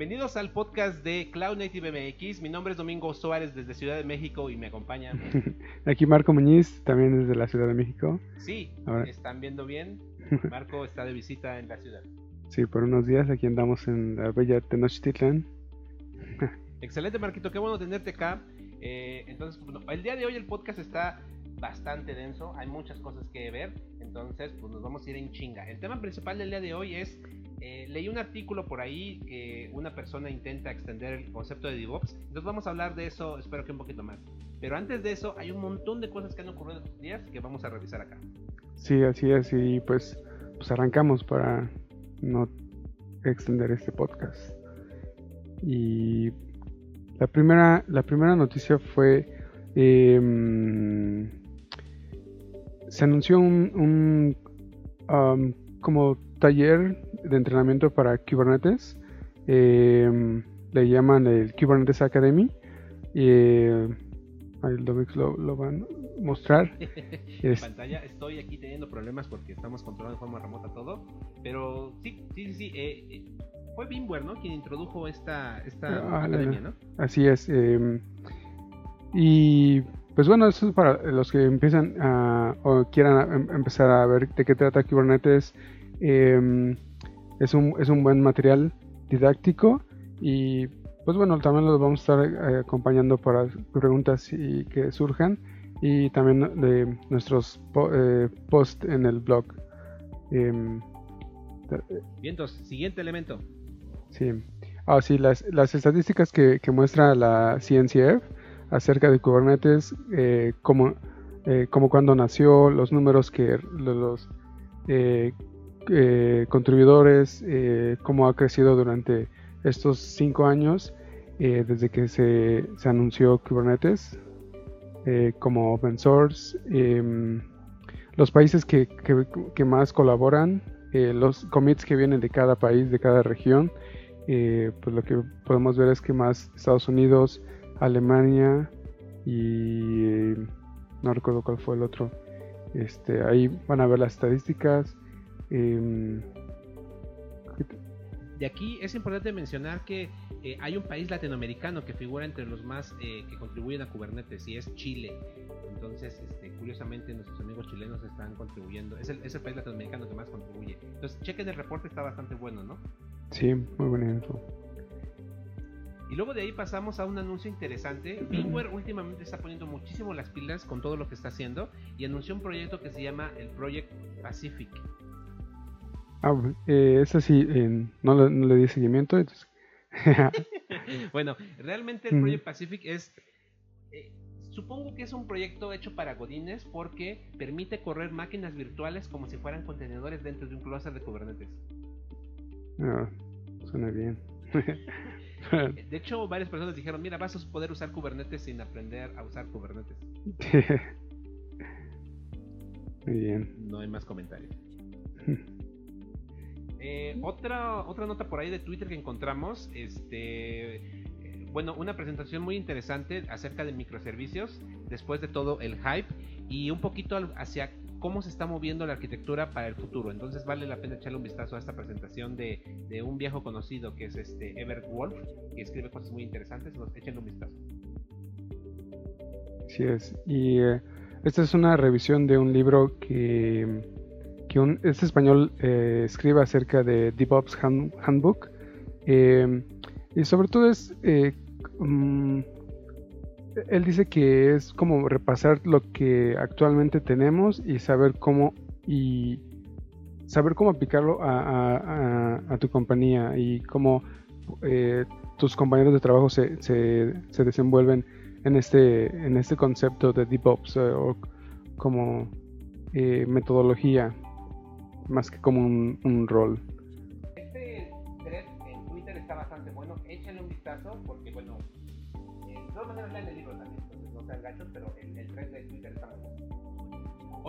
Bienvenidos al podcast de Cloud Native MX. Mi nombre es Domingo Suárez desde Ciudad de México y me acompaña. Aquí Marco Muñiz, también desde la Ciudad de México. Sí, están viendo bien. Marco está de visita en la ciudad. Sí, por unos días aquí andamos en la bella Tenochtitlan. Excelente, Marquito, qué bueno tenerte acá. Eh, entonces, el día de hoy el podcast está bastante denso, hay muchas cosas que ver, entonces pues nos vamos a ir en chinga. El tema principal del día de hoy es eh, leí un artículo por ahí que una persona intenta extender el concepto de DevOps. Entonces vamos a hablar de eso, espero que un poquito más. Pero antes de eso, hay un montón de cosas que han ocurrido estos días que vamos a revisar acá. Sí, así es. Y pues, pues arrancamos para no extender este podcast. Y la primera, la primera noticia fue... Em, se anunció un, um, como taller de entrenamiento para Kubernetes. Em, le llaman el Kubernetes Academy. Eh, ahí lo, lo, van a mostrar. en pantalla estoy aquí teniendo problemas porque estamos controlando de forma remota todo. Pero sí, sí, sí, eh, eh, fue Bimware, ¿no? Quien introdujo esta, esta ah, academia, ¿no? Así es. Em, y pues bueno, eso es para los que empiezan a, o quieran em, empezar a ver de qué trata Kubernetes. Eh, es un, es un buen material didáctico y pues bueno, también los vamos a estar eh, acompañando para preguntas y que surjan y también de nuestros eh, posts en el blog. Em, Bien, entonces, siguiente elemento. Sí. Ah, sí, las, las estadísticas que, que, muestra la CNCF acerca de Kubernetes, eh, como, eh, como cuando nació, los números que los, eh, contribuidores, cómo ha crecido durante estos cinco años desde que se, se, anunció Kubernetes como open source, em, los países que, que, más colaboran, los commits que vienen de cada país, de cada región, pues lo que podemos ver es que más Estados Unidos, Alemania y no recuerdo cuál fue el otro. Este, ahí van a ver las estadísticas. Em, de aquí es importante mencionar que eh, hay un país latinoamericano que figura entre los más eh, que contribuyen a Kubernetes y es Chile. Entonces, este, curiosamente, nuestros amigos chilenos están contribuyendo. Es el, país latinoamericano que más contribuye. Entonces, chequen el reporte, está bastante bueno, ¿no? Sí, muy buena info. Y luego de ahí pasamos a un anuncio interesante. VMware últimamente está poniendo muchísimo las pilas con todo lo que está haciendo y anunció un proyecto que se llama el Project Pacific. Ah, eh, eso sí, no, le, di seguimiento. bueno, realmente el Project Pacific es... Eh, supongo que es un proyecto hecho para Godines porque permite correr máquinas virtuales como si fueran contenedores dentro de un cluster de Kubernetes. Ah, suena bien. de hecho, varias personas dijeron, mira, vas a poder usar Kubernetes sin aprender a usar Kubernetes. Muy bien. No hay más comentarios. Eh, otra, otra nota por ahí de Twitter que encontramos, este, eh, bueno, una presentación muy interesante acerca de microservicios, después de todo el hype, y un poquito hacia cómo se está moviendo la arquitectura para el futuro. Entonces vale la pena echarle un vistazo a esta presentación de, un viejo conocido que es este Everett Wolf, que escribe cosas muy interesantes, nos echen un vistazo. Sí es, y eh, esta es una revisión de un libro que que un, este español eh, escribe acerca de DevOps Handbook. Eh, y sobre todo es, eh, mm, él dice que es como repasar lo que actualmente tenemos y saber cómo y saber cómo aplicarlo a, tu compañía y cómo tus compañeros de trabajo se, se, se, desenvuelven en este, en este concepto de DevOps o como metodología más que como un, rol.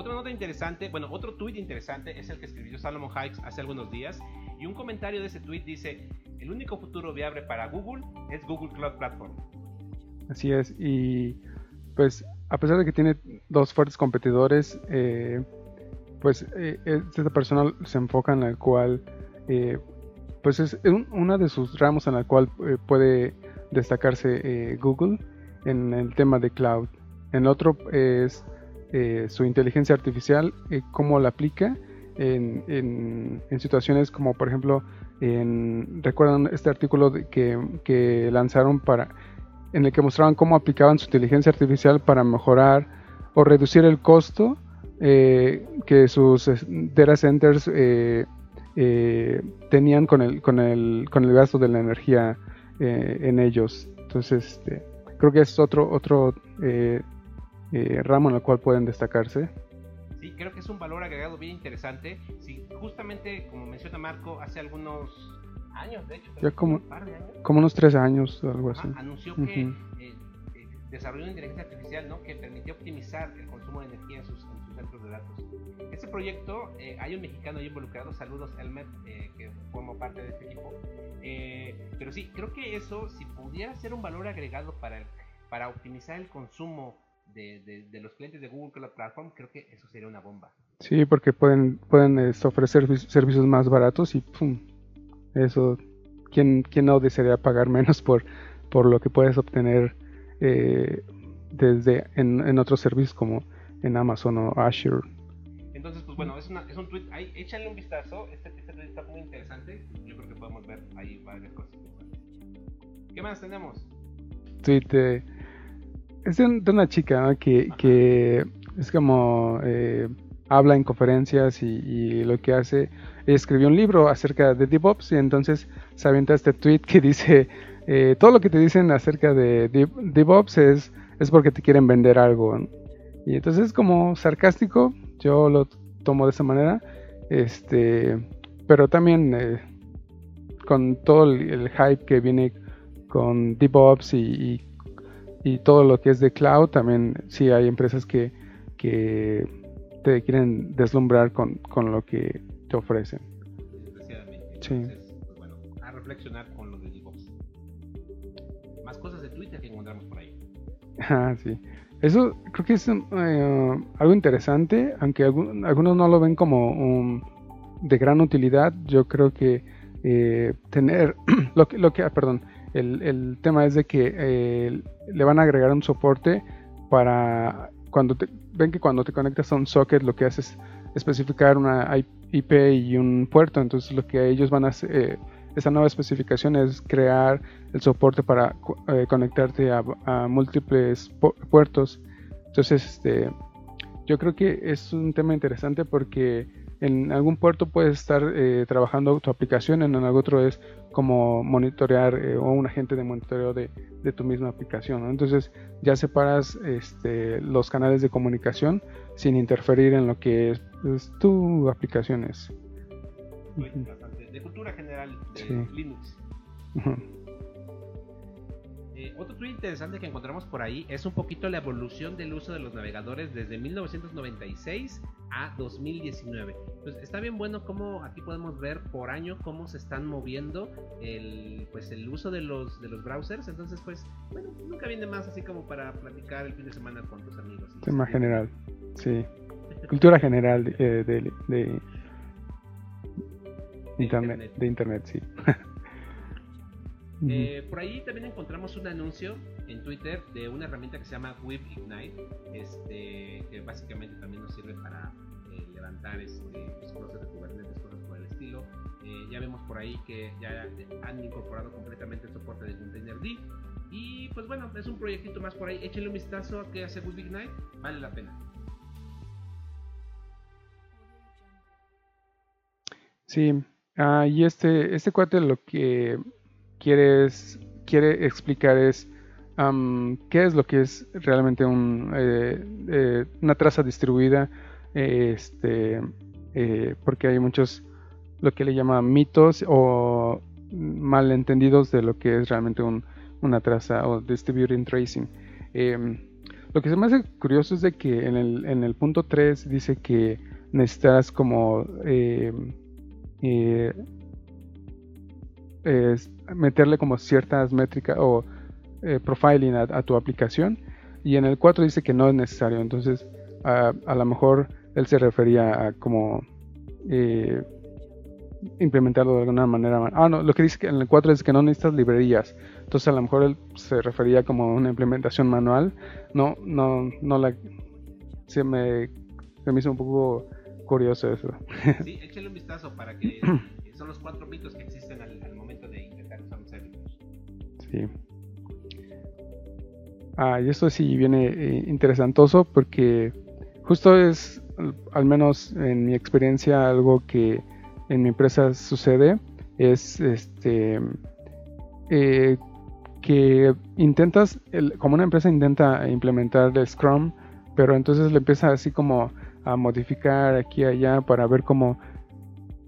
Otra nota interesante, bueno, otro tweet interesante es el que escribió Salomon Hikes hace algunos días y un comentario de ese tweet dice, el único futuro viable para Google es Google Cloud Platform. Así es, y pues a pesar de que tiene dos fuertes competidores, eh, pues eh, esta persona se enfoca en la cual eh, pues es una de sus ramos en la cual eh, puede destacarse Google en el tema de cloud. En otro es su inteligencia artificial, cómo la aplica en, en, situaciones como por ejemplo, en, recuerdan este artículo que, que lanzaron para en el que mostraban cómo aplicaban su inteligencia artificial para mejorar o reducir el costo eh, que sus data centers eh, eh, tenían con el, con, el, con el gasto de la energía en ellos. Entonces, este, creo que es otro, otro ramo en el cual pueden destacarse. Sí, creo que es un valor agregado bien interesante. Sí, justamente, como menciona Marco, hace algunos años, de hecho, ya como, como unos tres años o algo así. anunció que desarrolló una inteligencia artificial ¿no? que permitió optimizar el consumo de energía en sus, centros de datos. Este proyecto, eh, hay un mexicano ahí involucrado, saludos Elmer, eh, que forma parte de este equipo. Eh, pero sí, creo que eso, si pudiera ser un valor agregado para, para optimizar el consumo de, de, los clientes de Google Cloud Platform, creo que eso sería una bomba. Sí, porque pueden, pueden este, ofrecer servicios más baratos y ¡pum! Eso, ¿quién, ¿quién no desearía pagar menos por, por lo que puedes obtener eh, desde en, otros servicios como en Amazon o Azure. Entonces, pues bueno, es, un tweet, ahí, échale un vistazo, este, este, tweet está muy interesante, yo creo que podemos ver ahí varias cosas ¿Qué más tenemos? Tweet es de, una chica que, que, es como eh, habla en conferencias y, lo que hace, escribió un libro acerca de DevOps y entonces se avienta este tweet que dice eh, todo lo que te dicen acerca de DevOps es, es porque te quieren vender algo. Y entonces es como sarcástico, yo lo tomo de esa manera. Este, pero también eh, con todo el, hype que viene con DevOps y, y, todo lo que es de cloud, también sí hay empresas que, que te quieren deslumbrar con, con lo que te ofrecen. Sí. Entonces, pues bueno, a reflexionar con lo de cosas de Twitter que encontramos por ahí. Ah, sí. Eso creo que es eh, algo interesante, aunque algunos no lo ven como de gran utilidad. Yo creo que eh, tener lo que, lo que ah, perdón, el, tema es de que eh, le van a agregar un soporte para cuando te, ven que cuando te conectas a un socket lo que haces es especificar una IP y un puerto, entonces lo que ellos van a hacer esta nueva especificación es crear el soporte para eh, conectarte a, múltiples puertos. Entonces, este, yo creo que es un tema interesante porque en algún puerto puedes estar eh, trabajando tu aplicación, en algún otro es como monitorear eh, o un agente de monitoreo de, tu misma aplicación. Entonces ya separas este, los canales de comunicación sin interferir en lo que es, tu aplicación. Es de cultura general de Linux. Eh, otro tweet interesante que encontramos por ahí es un poquito la evolución del uso de los navegadores desde 1996 a 2019. Pues está bien bueno como aquí podemos ver por año cómo se están moviendo el, pues el uso de los, de los browsers. Entonces, pues, bueno, nunca viene más así como para platicar el fin de semana con tus amigos. Tema general, sí. Cultura general eh, de internet, De internet, sí. Eh, por ahí también encontramos un anuncio en Twitter de una herramienta que se llama Web Ignite, este, que básicamente también nos sirve para eh, levantar este, pues, cosas de Kubernetes, cosas por el estilo. Eh, ya vemos por ahí que ya han incorporado completamente el soporte de Containerd. Y pues bueno, es un proyectito más por ahí. Échenle un vistazo a qué hace Web Ignite, vale la pena. Sí, Ah, y este, este cuate lo que quiere, quiere explicar es qué es lo que es realmente un, eh, eh, una traza distribuida, este, eh, porque hay muchos, lo que le llama mitos o malentendidos de lo que es realmente un, una traza o distributing tracing. Em, lo que se me hace curioso es de que en el, en el punto 3 dice que necesitas como em, y meterle como ciertas métricas o eh, profiling a, tu aplicación y en el 4 dice que no es necesario entonces a, lo mejor él se refería a como eh, implementarlo de alguna manera. Ah, no, lo que dice que en el 4 es que no necesitas librerías. Entonces a lo mejor él se refería como una implementación manual. No, no, no la... Se me, se me hizo un poco curioso eso. Sí, échale un vistazo para que son los cuatro mitos que existen al, momento de intentar usar un servidor. Sí. Ah, y esto sí viene eh, interesantoso porque justo es, al menos en mi experiencia, algo que en mi empresa sucede es este eh, que intentas, como una empresa intenta implementar el Scrum, pero entonces le empieza así como a modificar aquí y allá para ver cómo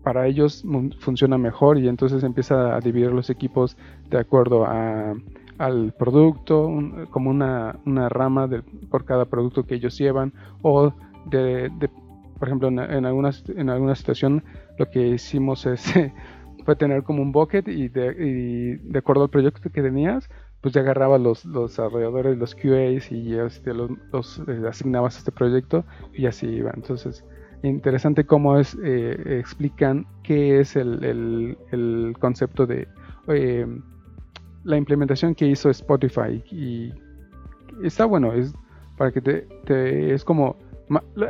para ellos funciona mejor y entonces empieza a dividir los equipos de acuerdo a, al producto, como una, una rama de, por cada producto que ellos llevan o de, por ejemplo en, en, algunas, en alguna situación lo que hicimos fue tener como un bucket y de, de acuerdo al proyecto que tenías pues ya agarraba los, los desarrolladores, los QAs y este, los, los eh, asignabas a este proyecto y así iba. Entonces, interesante cómo es, eh, explican qué es el, el, concepto de eh, la implementación que hizo Spotify. Y está bueno, es para que te, te es como...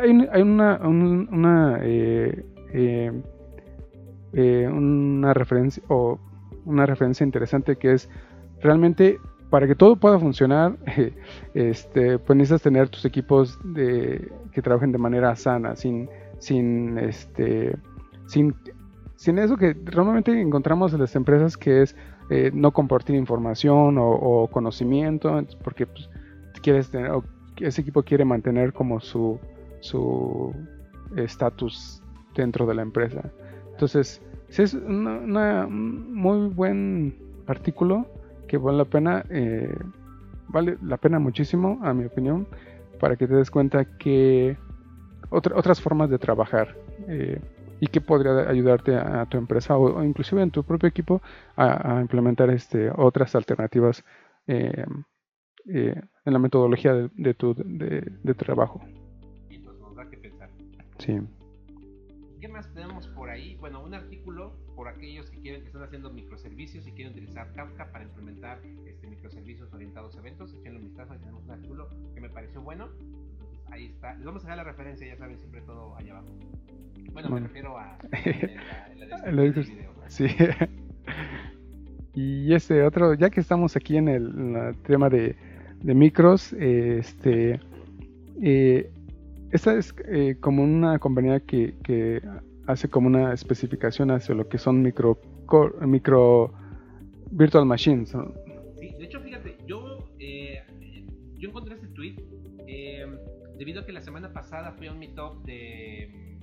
Hay, hay una, una, una referencia o una referencia interesante que es realmente para que todo pueda funcionar, este, pues necesitas tener tus equipos de, que trabajen de manera sana, sin, sin, este, sin, sin eso que normalmente encontramos en las empresas que es eh, no compartir información o, conocimiento, porque pues, quieres tener, ese equipo quiere mantener como su su estatus dentro de la empresa. Entonces, es un muy buen artículo que vale la pena, eh, vale la pena muchísimo, a mi opinión, para que te des cuenta que otras formas de trabajar eh, y que podría ayudarte a, tu empresa o, inclusive en tu propio equipo a, implementar este, otras alternativas eh, en la metodología de, tu de, trabajo. Y pues nos da que pensar. Sí. ¿Qué más tenemos por ahí? Bueno, un artículo por aquellos que quieren que están haciendo microservicios y quieren utilizar Kafka para implementar este, microservicios orientados a eventos. Echenle un vistazo, tenemos un artículo que me pareció bueno. Ahí está. Les vamos a dejar la referencia, ya saben, siempre todo allá abajo. Bueno, me refiero a la, descripción video. Sí. y este otro, ya que estamos aquí en el, tema de, de, micros, este, eh, esta es eh, como una compañía que, que hace como una especificación hacia lo que son micro, micro virtual machines. Sí, de hecho, fíjate, yo, eh, yo encontré este tweet debido a que la semana pasada fui a un meetup de.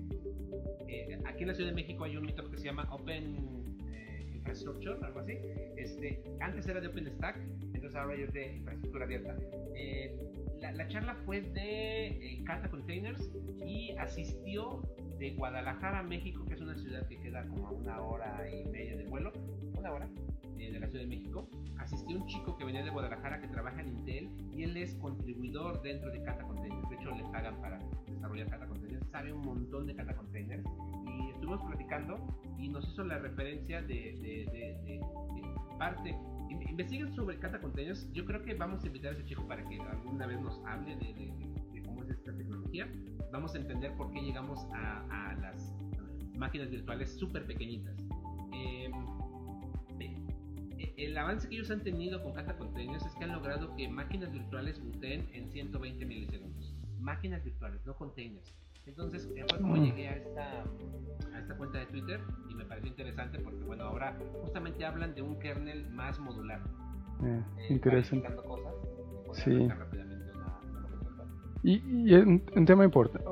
Eh, aquí en la Ciudad de México hay un meetup que se llama Open Infrastructure, algo así. Este, antes era de OpenStack, entonces ahora es de infraestructura abierta. La, la, charla fue de Kata Containers y asistió de Guadalajara a México, que es una ciudad que queda como a una hora y media de vuelo, una hora eh, de la Ciudad de México, asistió un chico que venía de Guadalajara que trabaja en Intel y él es contribuidor dentro de Kata Containers. De hecho, le pagan para desarrollar Kata Containers, sabe un montón de Kata Containers y estuvimos platicando y nos hizo la referencia de, de, parte. Investiguen sobre Kata Containers. Yo creo que vamos a invitar a ese chico para que alguna vez nos hable de, cómo es esta tecnología vamos a entender por qué llegamos a, las máquinas virtuales súper pequeñitas. Em, el avance que ellos han tenido con Kata Containers es que han logrado que máquinas virtuales muteen en 120 milisegundos. Máquinas virtuales, no containers. Entonces eh, fue como mm. llegué a esta, a esta cuenta de Twitter y me pareció interesante porque bueno, ahora justamente hablan de un kernel más modular. Eh, eh, interesante. Cosas, sí. Y, un, tema importante,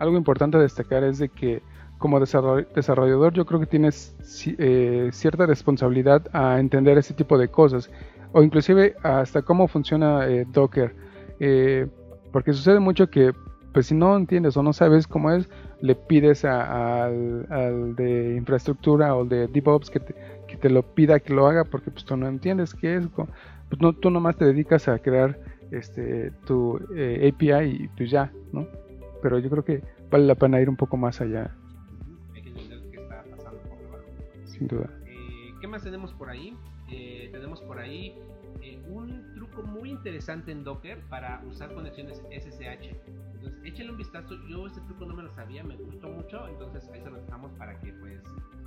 algo importante a destacar es de que como desarrollador yo creo que tienes eh, cierta responsabilidad a entender ese tipo de cosas o inclusive hasta cómo funciona eh, Docker eh, porque sucede mucho que pues si no entiendes o no sabes cómo es le pides al, de infraestructura o de DevOps que te, que te, lo pida que lo haga porque pues tú no entiendes qué es pues no, tú nomás te dedicas a crear este, tu API y pues ya, ¿no? Pero yo creo que vale la pena ir un poco más allá. Sin duda. Eh, ¿Qué más tenemos por ahí? Eh, tenemos por ahí eh, un truco muy interesante en Docker para usar conexiones SSH. Entonces, échenle un vistazo. Yo este truco no me lo sabía, me gustó mucho. Entonces, ahí se lo dejamos para que pues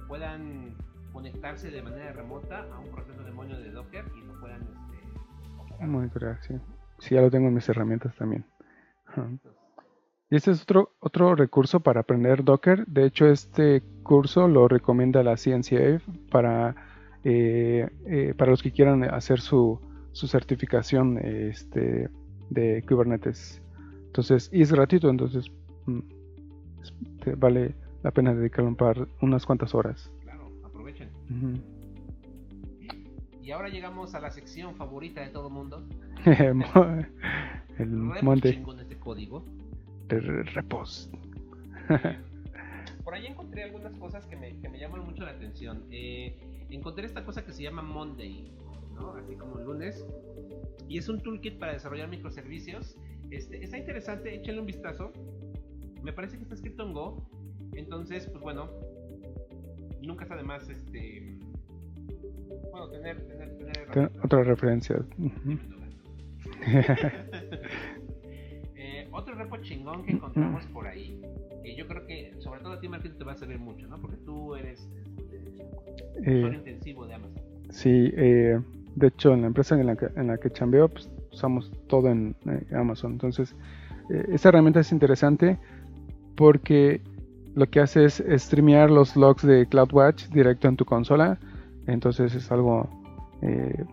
puedan conectarse de manera remota a un proceso de moño de Docker y lo puedan este, operar. Monitorear, sí. Sí, ya lo tengo en mis herramientas también. Y este es otro, otro recurso para aprender Docker. De hecho, este curso lo recomienda la CNCF para, eh, eh, para los que quieran hacer su, su certificación este, de Kubernetes. Entonces, y es gratuito, entonces mm, vale la pena dedicarle un par, unas cuantas horas. Claro, aprovechen. Y ahora llegamos a la sección favorita de todo mundo. El monte este código. Repos. Por ahí encontré algunas cosas que me, que me llaman mucho la atención. Eh, encontré esta cosa que se llama Monday, ¿no? Así como lunes. Y es un toolkit para desarrollar microservicios. Este, está interesante, échenle un vistazo. Me parece que está escrito en Go. Entonces, pues bueno, nunca está de más este. Bueno, tener. tener, tener Te- Otra referencia. Ujú. Eh, otro repo chingón que encontramos por ahí, que yo creo que sobre todo a ti Marquito te va a servir mucho, ¿no? Porque tú eres este, usuario Eh, intensivo de Amazon. Sí, eh, de hecho en la empresa en la que, en la que chambeo pues, usamos todo en eh, Amazon. Entonces, eh, esta herramienta es interesante porque lo que hace es streamear los logs de CloudWatch directo en tu consola. Entonces es algo eh,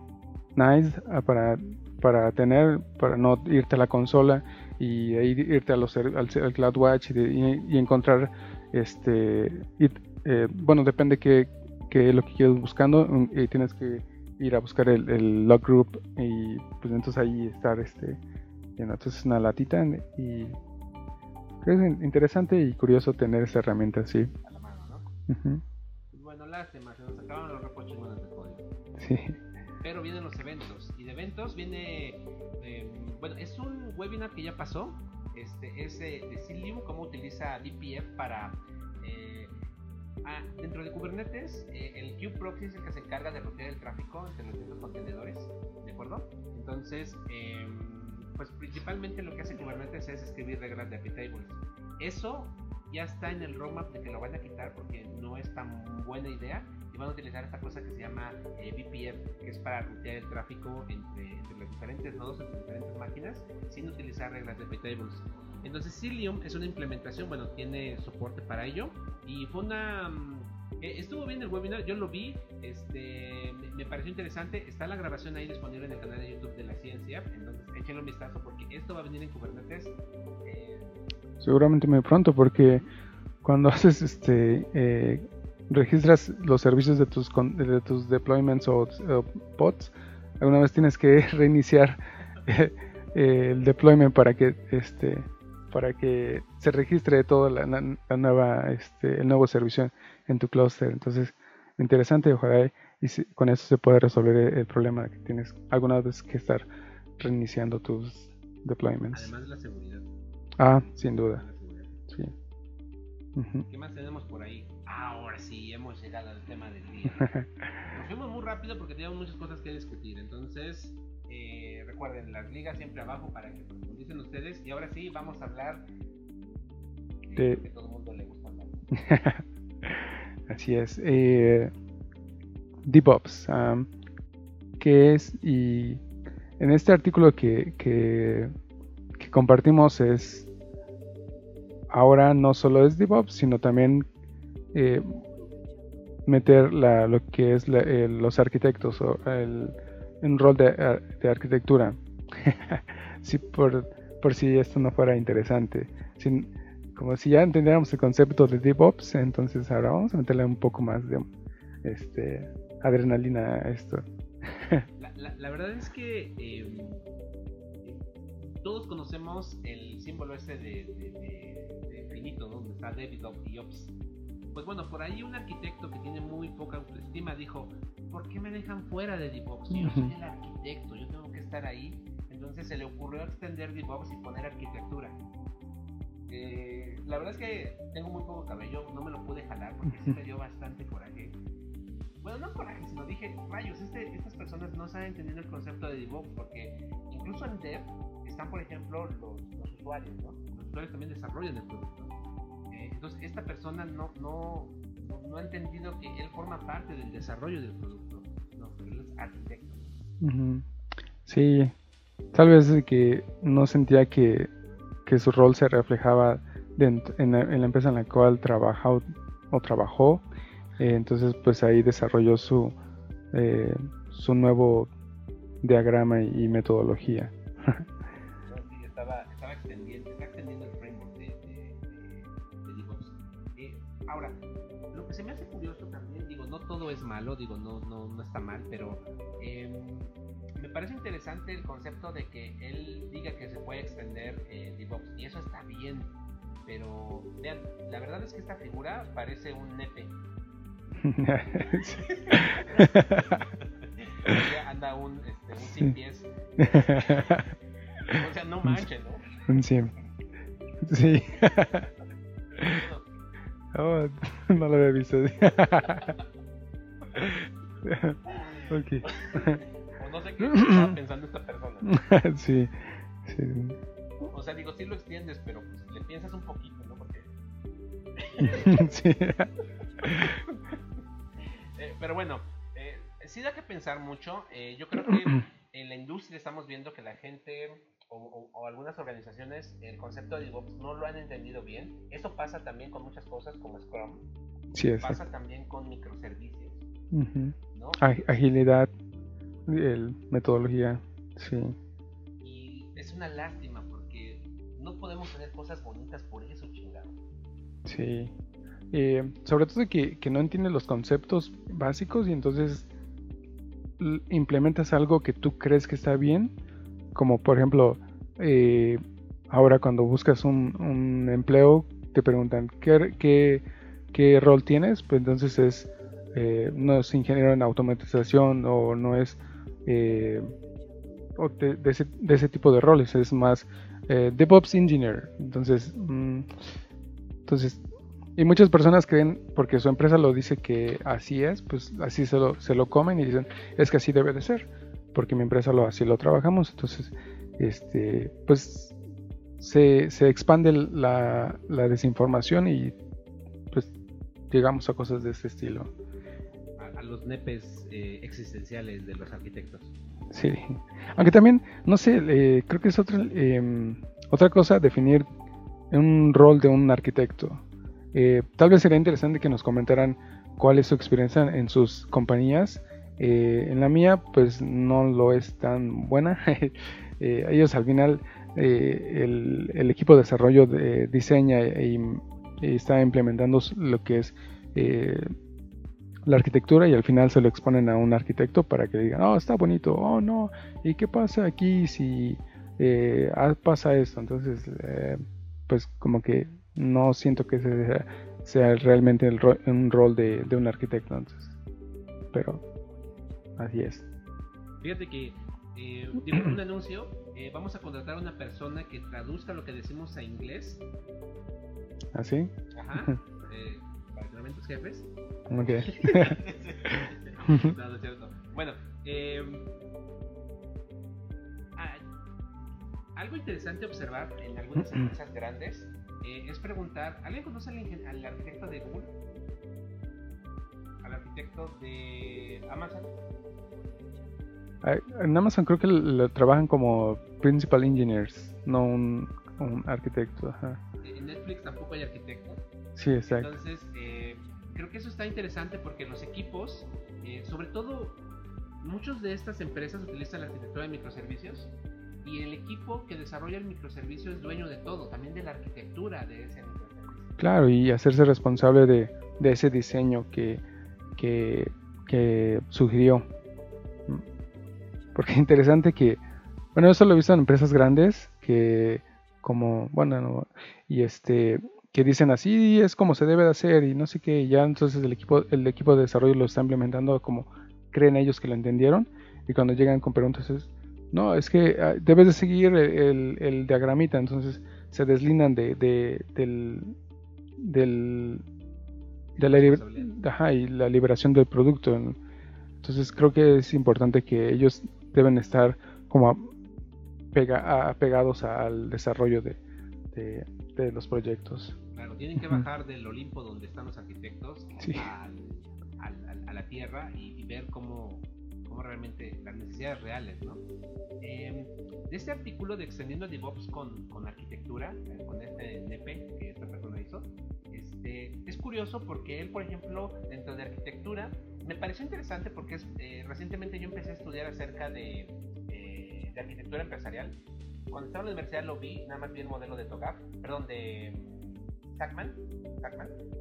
nice ah, para, para tener, para no irte a la consola y ahí irte a los, ser- al, al CloudWatch y, de- y- y encontrar, este, y, eh, bueno, depende es lo que quieres buscando um, y tienes que ir a buscar el, el log group y pues entonces ahí estar este entonces una latita y creo que es interesante y curioso tener esa herramienta así A la mano, ¿no? Ujú, Pues bueno, lástima, se nos acabaron los repos chingones de código. sí Pero vienen los eventos. Y de eventos viene. eh, bueno, es un webinar que ya pasó. Este es de Cilium, cómo utiliza DPF para. eh, ah, dentro de Kubernetes, eh, el kubeproxy es el que se encarga de rotear el tráfico entre los distintos contenedores. ¿De acuerdo? Entonces, em, pues principalmente lo que hace Kubernetes es escribir reglas de tables. Eso ya está en el roadmap de que lo van a quitar porque no es tan buena idea y van a utilizar esta cosa que se llama eh, que es para rutear el tráfico entre, entre los diferentes nodos, entre diferentes máquinas, sin utilizar reglas de tables. Entonces Cilium es una implementación, bueno, tiene soporte para ello y fue una... mm, eh, estuvo bien el webinar, yo lo vi, este, me, me pareció interesante, está la grabación ahí disponible en el canal de YouTube de la ciencia, entonces échenle un vistazo porque esto va a venir en Kubernetes. eh, seguramente muy pronto porque cuando haces este eh, registras los servicios de tus con- de tus deployments o, pods alguna vez tienes que reiniciar eh, el deployment para que este para que se registre toda la, la- la nueva este el nuevo servicio en tu cluster entonces interesante ojalá y si- con eso se puede resolver el, el problema que tienes alguna vez que estar reiniciando tus deployments además de la seguridad. ah sin duda. Sí. ¿Qué más tenemos por ahí? Ahora sí, hemos llegado al tema del día. Nos fuimos muy rápido porque teníamos muchas cosas que discutir. Entonces, eh, recuerden, las ligas siempre abajo para que profundicen ustedes. Y ahora sí, vamos a hablar de, que todo el mundo le gusta hablar. Así es. Eh, DevOps, am, ¿qué es? Y en este artículo que, que, que compartimos es, ahora no solo es DevOps, sino también eh, meter la, lo que es la- el- los arquitectos o el, un rol de, ar- de arquitectura. sí, por, por si esto no fuera interesante. Sin- como si ya entendiéramos el concepto de DevOps, entonces ahora vamos a meterle un poco más de este, adrenalina a esto. La, la- la verdad es que eh, todos conocemos el símbolo ese de, de, de- finito, donde está David y Ops. Pues bueno, por ahí un arquitecto que tiene muy poca autoestima dijo, ¿por qué me dejan fuera de DevOps? Yo soy el arquitecto, yo tengo que estar ahí. Entonces se le ocurrió extender DevOps y poner arquitectura. Eh, la verdad es que tengo muy poco cabello, no me lo pude jalar porque sí me dio bastante coraje. bueno, no coraje, sino dije, rayos, este, estas personas no están entendiendo el concepto de DevOps porque incluso en Dev están, por ejemplo, los, usuarios, ¿no? Los usuarios también desarrollan el producto. Entonces, esta persona no, no, no, ha entendido que él forma parte del desarrollo del producto, no, él es arquitecto. Sí, tal vez que no sentía que, que su rol se reflejaba en, la, empresa en la cual trabaja o, trabajó. Eh, entonces, pues ahí desarrolló su, eh, su nuevo diagrama y, metodología. todo es malo, digo, no, no, no está mal, pero em, me parece interesante el concepto de que él diga que se puede extender eh, DevOps, y eso está bien pero vean, la verdad es que esta figura parece un nepe. anda un, este, un sin pies. o sea, no manchen, ¿no? Un. Sí. oh, no lo había visto. ok. O no sé qué estaba pensando esta persona. sí, sí. O sea, digo, sí lo extiendes, pero pues le piensas un poquito, ¿no? Porque... sí. Eh, pero bueno, eh, sí da que pensar mucho. Eh, yo creo que en la industria estamos viendo que la gente o, algunas organizaciones el concepto de DevOps no lo han entendido bien. Eso pasa también con muchas cosas como Scrum. Sí, pasa también con microservicios. ¿No? Agilidad, el, metodología, sí. Y es una lástima no podemos tener cosas bonitas por eso, chingado. Sí. Eh, sobre todo que, que no entiendes los conceptos básicos y entonces implementas algo que tú crees que está bien, como por ejemplo, eh, ahora cuando buscas un, empleo, te preguntan ¿qué, qué, rol tienes, pues entonces es, eh, no es ingeniero en automatización o no es o de, ese, de, ese, tipo de roles, es más eh, DevOps Engineer. Entonces, mm, entonces, y muchas personas creen, porque su empresa lo dice que así es, pues así se lo, se lo comen y dicen, es que así debe de ser, porque mi empresa lo así lo trabajamos. Entonces, este, pues se, se expande la, la, desinformación y pues llegamos a cosas de este estilo. Los nepes eh, existenciales de los arquitectos. Sí. Aunque también, no sé, eh, creo que es otra, em, otra cosa definir un rol de un arquitecto. Eh, tal vez sería interesante que nos comentaran cuál es su experiencia en sus compañías. En la mía, pues no lo es tan buena. ellos al final, el, el, equipo de desarrollo de, diseña y, está implementando lo que es la arquitectura y al final se lo exponen a un arquitecto para que digan, oh, está bonito, oh, no, ¿y qué pasa aquí si eh, ah, pasa esto? Entonces, eh, pues como que no siento que sea, sea realmente el un rol de, un arquitecto, entonces, pero así es. Fíjate que eh, un anuncio, eh, vamos a contratar a una persona que traduzca lo que decimos a inglés. ¿Así? ¿Ah, Ajá. para tus jefes. Ok. no, no es cierto. Bueno, eh, algo interesante observar en algunas empresas grandes eh, es preguntar, ¿alguien conoce al, al, arquitecto de Google? ¿Al arquitecto de Amazon? En Amazon creo que lo, trabajan como principal engineers, no un, un arquitecto. Ajá. En Netflix tampoco hay arquitecto. Sí, exacto. Entonces, creo que eso está interesante porque los equipos, eh, sobre todo muchos de estas empresas utilizan la arquitectura de microservicios y el equipo que desarrolla el microservicio es dueño de todo, también de la arquitectura de ese microservicio. Claro, y hacerse responsable de, de ese diseño que, que, que, sugirió. Porque es interesante que, bueno, eso lo he visto en empresas grandes que como, bueno, y este, que dicen así es como se debe de hacer y no sé qué, ya entonces el equipo, el equipo de desarrollo lo está implementando como creen ellos que lo entendieron y cuando llegan con preguntas es, no, es que ah, debes de seguir el, diagramita, entonces se deslindan de, del, del, de la, ajá, y la liberación del producto. Entonces creo que es importante que ellos deben estar como pega, apegados al desarrollo de, de, los proyectos. Tienen que bajar del Olimpo donde están los arquitectos a la tierra y, ver cómo, cómo, realmente las necesidades reales, ¿no? Em, de este artículo de Extendiendo DevOps con, con arquitectura, eh, con este NP que esta persona hizo, este, es curioso porque él, por ejemplo, dentro de arquitectura, me pareció interesante porque es, eh, recientemente yo empecé a estudiar acerca de, eh, de, arquitectura empresarial. Cuando estaba en la universidad lo vi, nada más vi el modelo de TOGAF, perdón, de Sackman,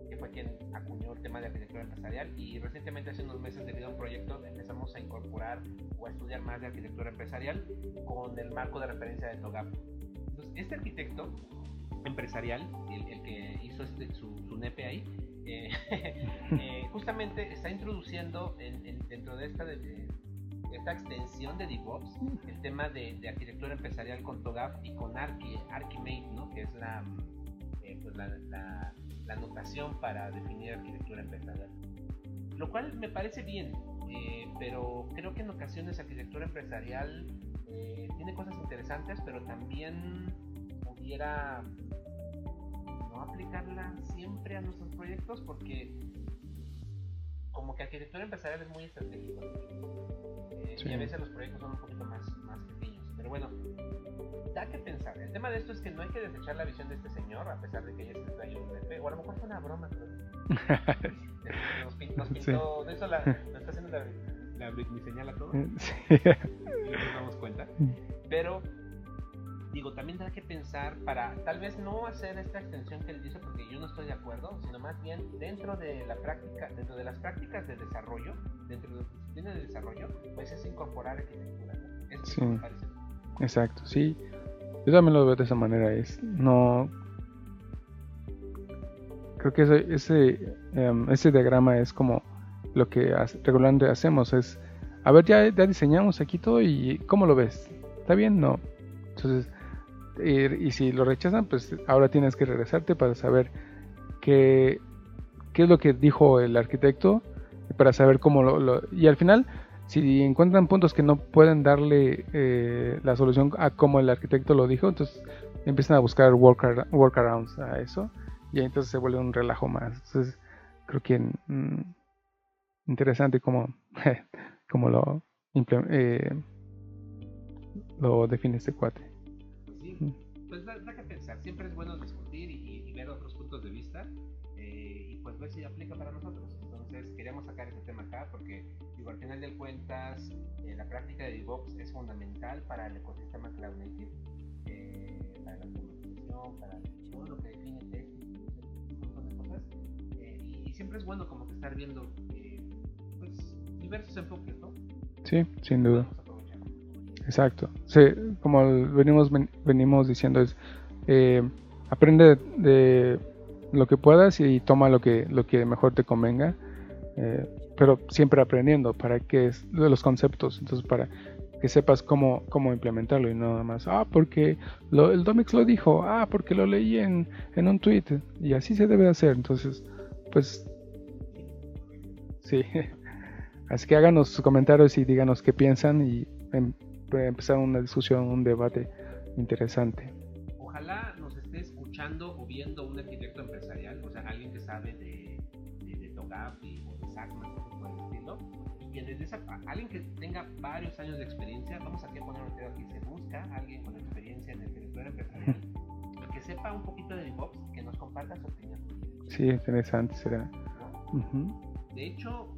que fue quien acuñó el tema de arquitectura empresarial y recientemente hace unos meses debido a un proyecto empezamos a incorporar o a estudiar más de arquitectura empresarial con el marco de referencia de TOGAF. Entonces, este arquitecto empresarial, el, que hizo este, su, su ahí, eh, eh, justamente está introduciendo dentro de esta, de, esta extensión de DevOps el tema de, arquitectura empresarial con TOGAF y con Archi, Archimate, ¿no? que es la, eh, pues la, la, la, notación para definir arquitectura empresarial. Lo cual me parece bien, pero creo que en ocasiones arquitectura empresarial tiene cosas interesantes, pero también pudiera no aplicarla siempre a nuestros proyectos porque como que arquitectura empresarial es muy estratégico eh, y a veces los proyectos son un poquito más, más pero bueno da que pensar el tema de esto es que no hay que desechar la visión de este señor a pesar de que ella escrito ahí un DP o a lo mejor fue una broma pero nos, pintó, de eso la, nos está haciendo la, la Britney señala todo sí. y nos damos cuenta mm. pero digo, también da que pensar para tal vez no hacer esta extensión que él dice porque yo no estoy de acuerdo, sino más bien dentro de la práctica, dentro de las prácticas de desarrollo, dentro de las disciplinas de desarrollo, pues es incorporar arquitectura. sí. Exacto, sí. Yo también lo veo de esa manera, es no creo que ese ese, em, ese diagrama es como lo que regularmente hacemos es a ver ya, ya diseñamos aquí todo y cómo lo ves está bien no. Entonces y, si lo rechazan, pues ahora tienes que regresarte para saber qué, qué es lo que dijo el arquitecto, para saber cómo lo, Y al final, si encuentran puntos que no pueden darle eh, la solución a como el arquitecto lo dijo, entonces empiezan a buscar workarounds a eso y entonces se vuelve un relajo más. Entonces, creo que mm, interesante cómo, cómo lo, eh, lo define este cuate pues da, que pensar. Siempre es bueno discutir y, ver otros puntos de vista eh, y pues ver si aplica para nosotros. Entonces queríamos sacar este tema acá porque, digo, al final de cuentas, eh, la práctica de DevOps es fundamental para el ecosistema Cloud Native, eh, para la automatización, para todo lo que define test un montón de cosas. y siempre es bueno como que estar viendo pues, diversos enfoques, ¿no? Sí, sin duda. Exacto. Sí, como venimos, venimos diciendo, es eh, aprende de lo que puedas y toma lo que, lo que mejor te convenga, eh, pero siempre aprendiendo para que es los conceptos, entonces para que sepas cómo, cómo implementarlo y no nada más, ah, porque lo, el Domix lo dijo, ah, porque lo leí en, en un tweet y así se debe hacer, entonces, pues, sí. Así que háganos sus comentarios y díganos qué piensan y em, empezar una discusión, un debate interesante. Ojalá nos esté escuchando o viendo un arquitecto empresarial, o sea, alguien que sabe de, de, de Togapi o de SACMA, el estilo, y que desde esa, alguien que tenga varios años de experiencia, vamos aquí a poner un aquí, se busca alguien con experiencia en arquitectura empresarial, que sepa un poquito de DevOps, que nos comparta su opinión. Sí, interesante será. De hecho,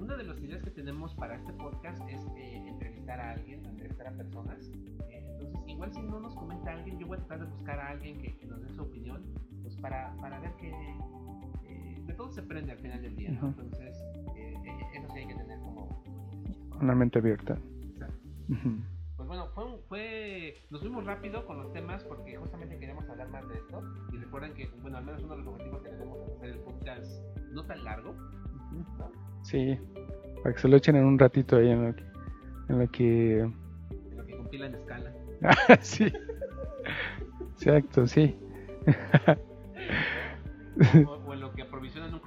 una de las ideas que tenemos para este podcast es eh, entrevistar a alguien, entrevistar a personas. Eh, entonces, igual si no nos comenta alguien, yo voy a tratar de buscar a alguien que, nos dé su opinión, pues para, para ver que de todo se aprende al final del día, ¿no? Entonces, eso sí hay que tener como... Una mente abierta. Pues bueno, fue, fue, nos fuimos rápido con los temas porque justamente queríamos hablar más de esto. Y recuerden que, bueno, al menos uno de los objetivos que tenemos es hacer el podcast no tan largo, Sí, para que se lo echen en un ratito ahí en lo que. En lo que, en lo que compila en escala. sí. Exacto, sí.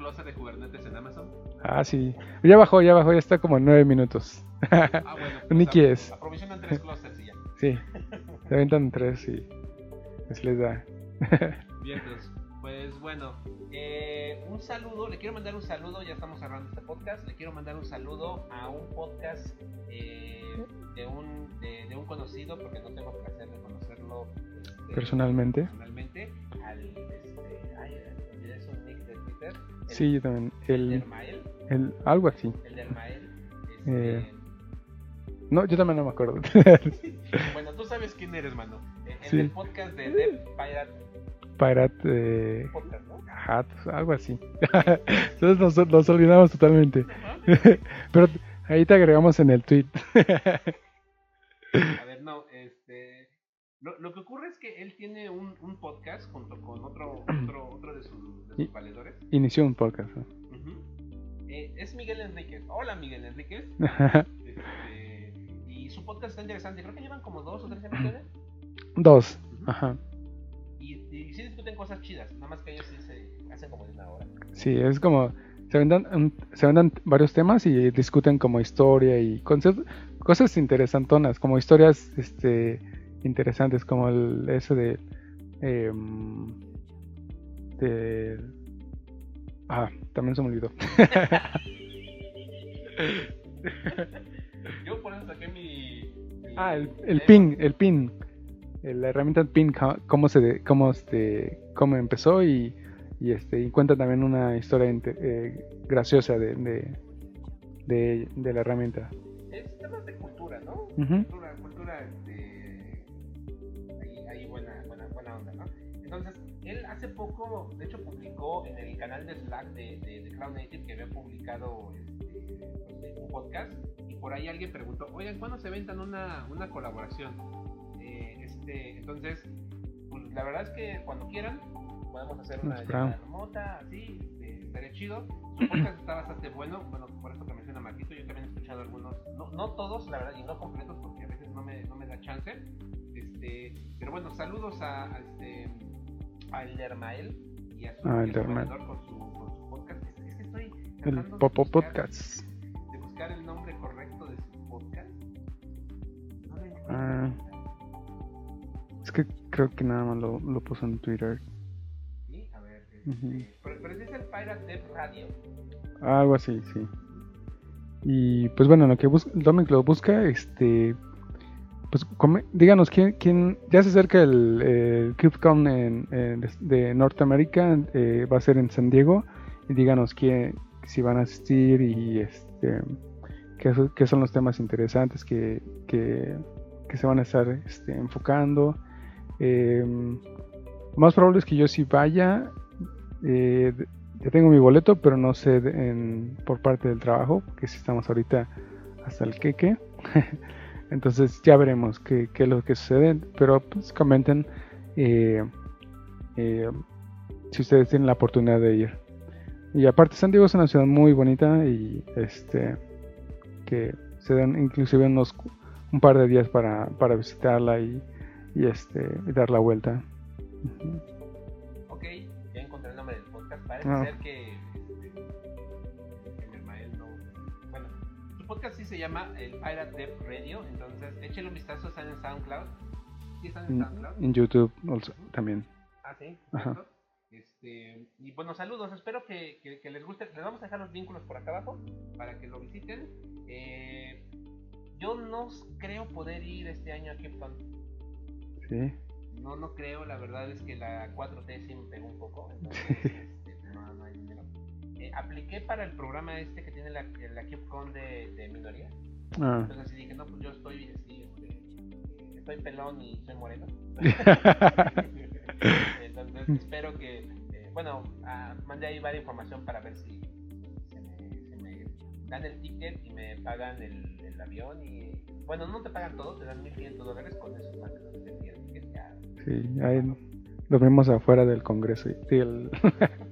O, en lo que aprovisionan un closet de Ah, sí. Ya bajó, ya bajó, ya está como en nueve minutos. Ah, bueno. pues, Nicky es. Aprovisionan tres clusters y ya. Sí. Se aventan tres y así les da. Bien, pues, pues bueno, eh, un saludo, le quiero mandar un saludo, ya estamos cerrando este podcast, le quiero mandar un saludo a un podcast eh, de, un, de, de un conocido, porque no tengo placer de conocerlo este, Personalmente. personalmente, al, este, ay, olvidé su nick de Twitter, el, Sí, yo también. el El, algo así. el Dermael, este, Eh. No, yo también no me acuerdo. bueno, tú sabes quién eres, mano, el, el Sí. del podcast de Dev Pirate Pirate eh, Podcast, ¿no? Hat, algo así. Entonces nos, nos olvidamos totalmente. Pero ahí te agregamos en el tweet. A ver. Lo, lo que ocurre es que él tiene un, un podcast junto con otro, otro, otro de, sus- de sus valedores. Inició un podcast. Eh, es Miguel Enríquez. Hola, Miguel Enríquez. Este, y su podcast está interesante. Creo que llevan como dos o tres emisiones. Dos. Ujú. Ajá. Y, y sí discuten cosas chidas. Nada más que ellos sí se hacen como de una hora. Sí, es como. Se vendan, se vendan varios temas y discuten como historia y conceptos, cosas interesantonas, como historias este, interesantes, como el ese de. em, de ah, también se me olvidó. Yo por eso saqué mi. mi- Ah, el, el pin, el pin. La herramienta pin, cómo se de- cómo este cómo empezó y, y este y cuenta también una historia eh, graciosa de, de, de, de la herramienta. Es temas de cultura, ¿no? Ujú. Cultura, cultura, este. Hace poco, de hecho, publicó en el canal de Slack de, de, de Cloud Native que había publicado este, pues, un podcast. Y por ahí alguien preguntó, oigan, ¿cuándo se ventan una, una colaboración? Eh, este, entonces, pues la verdad es que cuando quieran, podemos hacer una llamada remota, así, este, estaría chido. Su podcast está bastante bueno, bueno, por eso que menciona Marquito, yo también he escuchado algunos, no, no todos, la verdad, y no completos, porque a veces no me, no me da chance. Este, pero bueno, saludos a, a este, a Eldermael y a su, Ah, con su, con su podcast. Es, es que estoy El tratando de Popo buscar- Podcast. de buscar el nombre correcto de su podcast. No encuentro. Ah. Es que creo que nada más lo, lo puso en Twitter. Sí, a ver, este, Ujú. pero, pero ese es el Pirate Dev Radio. Algo así, sí. Y pues bueno, lo que busca, Dominic lo busca, este, pues díganos quién, quién, ya se acerca el, en, en- de Norteamérica, eh, va a ser en San Diego, y díganos quién, si van a asistir y este, qué, qué son los temas interesantes que, que, que se van a estar este, enfocando. Eh, lo más probable es que yo sí vaya. eh, ya tengo mi boleto, pero no sé en- por parte del trabajo, que si estamos ahorita hasta el queque. Entonces ya veremos qué, qué es lo que sucede. Pero pues comenten eh, eh, si ustedes tienen la oportunidad de ir. Y aparte San Diego es una ciudad muy bonita y este que se dan inclusive unos un par de días para, para visitarla y, y, este y dar la vuelta. Ok, ya encontré el nombre del podcast. Parece Ah. ser que se llama el Pirate Dev Radio. Entonces, échale un vistazo. Están en SoundCloud. ¿Sí están en SoundCloud? en YouTube also- también. Ah, sí. Ajá. Este, y bueno, saludos. Espero que, que- que les guste. Les vamos a dejar los vínculos por acá abajo para que lo visiten. Eh, yo no creo poder ir este año a KubeCon. Sí. No, no creo, la verdad es que la 4T sí me pegó un poco, entonces este, no, no hay dinero. Eh, apliqué para el programa este que tiene la, la CubeCon de, de minoría, Ah. entonces así dije, no, pues yo estoy así, este, eh, estoy pelón y soy moreno. entonces espero que, eh, bueno, ah, mandé ahí varias información para ver si se me, se me dan el ticket y me pagan el, el avión y, bueno, no te pagan todo, te dan 1.500 dólares con eso, para que no te den el ticket, ya Sí, ahí lo vemos afuera del Congreso. Sí, el-.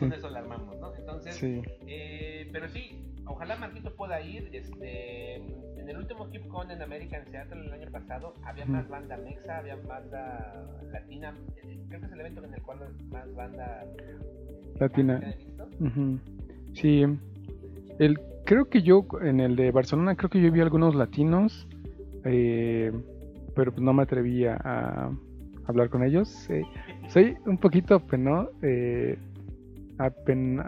con eso la armamos, ¿no? Entonces, sí. eh, pero sí, ojalá Marquito pueda ir. Este, en el último KeepCon en American Seattle el año pasado había más banda mexa, había banda latina. eh, Creo que es el evento en el cual más banda Latina. Sí, el, creo que yo en el de Barcelona, creo que yo vi algunos latinos, eh, pero pues no me atreví a, hablar con ellos. soy un poquito peno, eh, apen,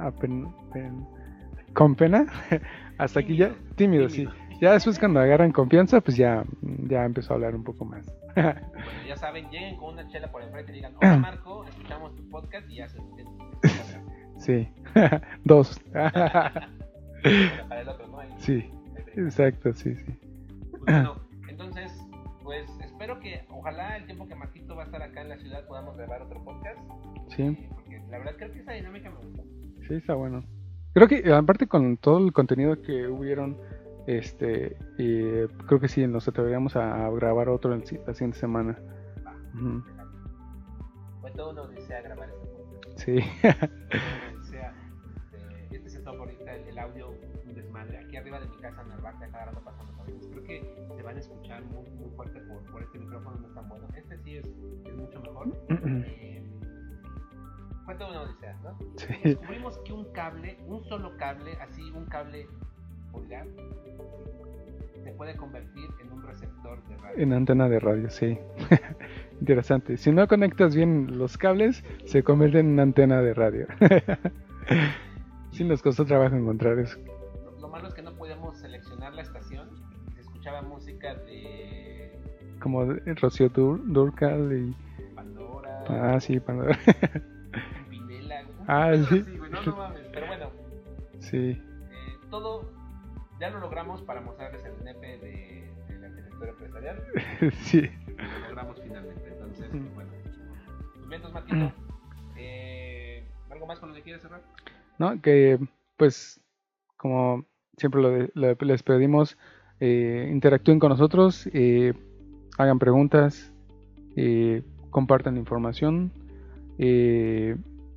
con pena, hasta aquí ya, tímido, sí. Ya después cuando agarran confianza, pues ya, ya empezó a hablar un poco más. bueno, ya saben, lleguen con una chela por enfrente y digan, hola Marco, escuchamos tu podcast y ya se... Sí, dos. para el otro, ¿no? Sí, exacto, sí, sí. Pues bueno, entonces, pues espero que, ojalá el tiempo que Marquito va a estar acá en la ciudad podamos grabar otro podcast. Sí. Eh, la verdad creo que esa dinámica me gustó. Sí, está bueno. Creo que aparte con todo el contenido que hubieron este, y creo que sí, nos atreveríamos a grabar otro la siguiente semana. Va, uh Fue todo una odisea grabar este podcast. Sí. odisea. Este, este setup ahorita, el, el, audio, un desmadre. Aquí arriba de mi casa, en Narvaca, cada rato pasan los aviones. Creo que se van a escuchar muy, muy fuerte por, por este micrófono, no es tan bueno. Este sí es, es mucho mejor. eh, toda una odisea, ¿no? Sí. Descubrimos que un cable, un solo cable, así, un cable pulgar, se puede convertir en un receptor de radio. En antena de radio, sí. Interesante. Si no conectas bien los cables, se convierte en una antena de radio. sí, nos costó trabajo encontrar eso. Lo, lo, malo es que no podíamos seleccionar la estación. Se escuchaba música de. Como de Rocío Dur Durcal y. Pandora. Ah, sí, Pandora. Ah, sí. No, no mames. Pero bueno. Sí. Eh, todo ya lo logramos para mostrarles el nepe de, de la arquitectura empresarial. sí. Lo logramos finalmente. Entonces, mm. bueno. Pues Marquito, eh, ¿algo más con lo que quieres cerrar? No, que pues, como siempre lo, de, lo les pedimos, eh, interactúen con nosotros, eh, hagan preguntas, compartan información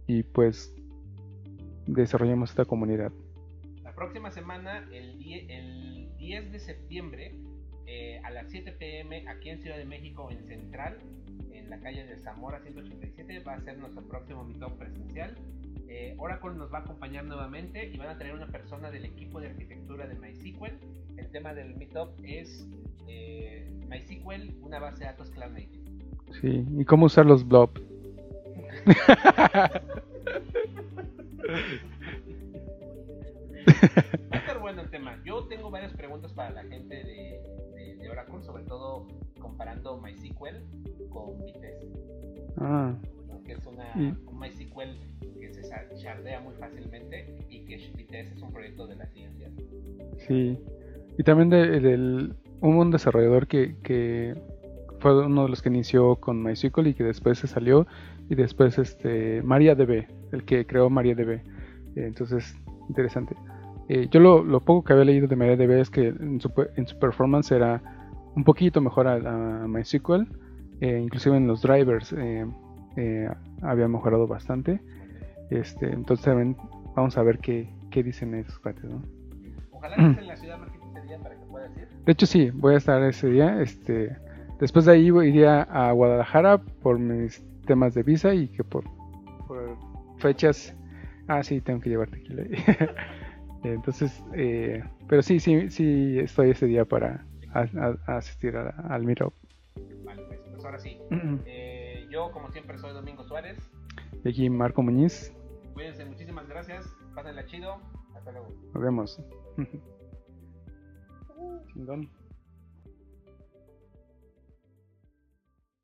y pues desarrollemos esta comunidad próxima semana, el 10, el 10 de septiembre, eh, a las 7 pm, aquí en Ciudad de México, en Central, en la calle de Zamora 187, va a ser nuestro próximo meetup presencial. Eh, Oracle nos va a acompañar nuevamente y van a traer una persona del equipo de arquitectura de MySQL. El tema del meetup es eh, MySQL, una base de datos cloud native. Sí, y cómo usar los blobs. Va a estar bueno el tema. Yo tengo varias preguntas para la gente de, de, de Oracle, sobre todo comparando MySQL con Vitesse. Ah. Que es una, un MySQL que se chardea muy fácilmente y que Vitesse es un proyecto de la ciencia. Sí. Y también de, del hubo un desarrollador que, que fue uno de los que inició con MySQL y que después se salió y después este MariaDB, el que creó MariaDB. Entonces, interesante. Eh, yo lo, lo, poco que había leído de MariaDB es que en su, en su performance era un poquito mejor a, a MySQL, eh, inclusive en los drivers eh, había mejorado bastante. Este, entonces también vamos a ver qué, qué dicen esos cuates, ¿no? Ojalá estés en la ciudad ese día para que puedas ir. De hecho sí, voy a estar ese día. Este, después de ahí iría a Guadalajara por mis temas de visa y que por, por fechas. Ah, sí, tengo que llevar tequila. Entonces, eh, pero sí, sí, sí estoy ese día para a, a, a asistir al meetup. Vale, pues, pues ahora sí. eh, yo, como siempre, soy Domingo Suárez. Y aquí Marco Muñiz. Cuídense, muchísimas gracias. Pásenla chido. Hasta luego. Nos vemos. Chingón.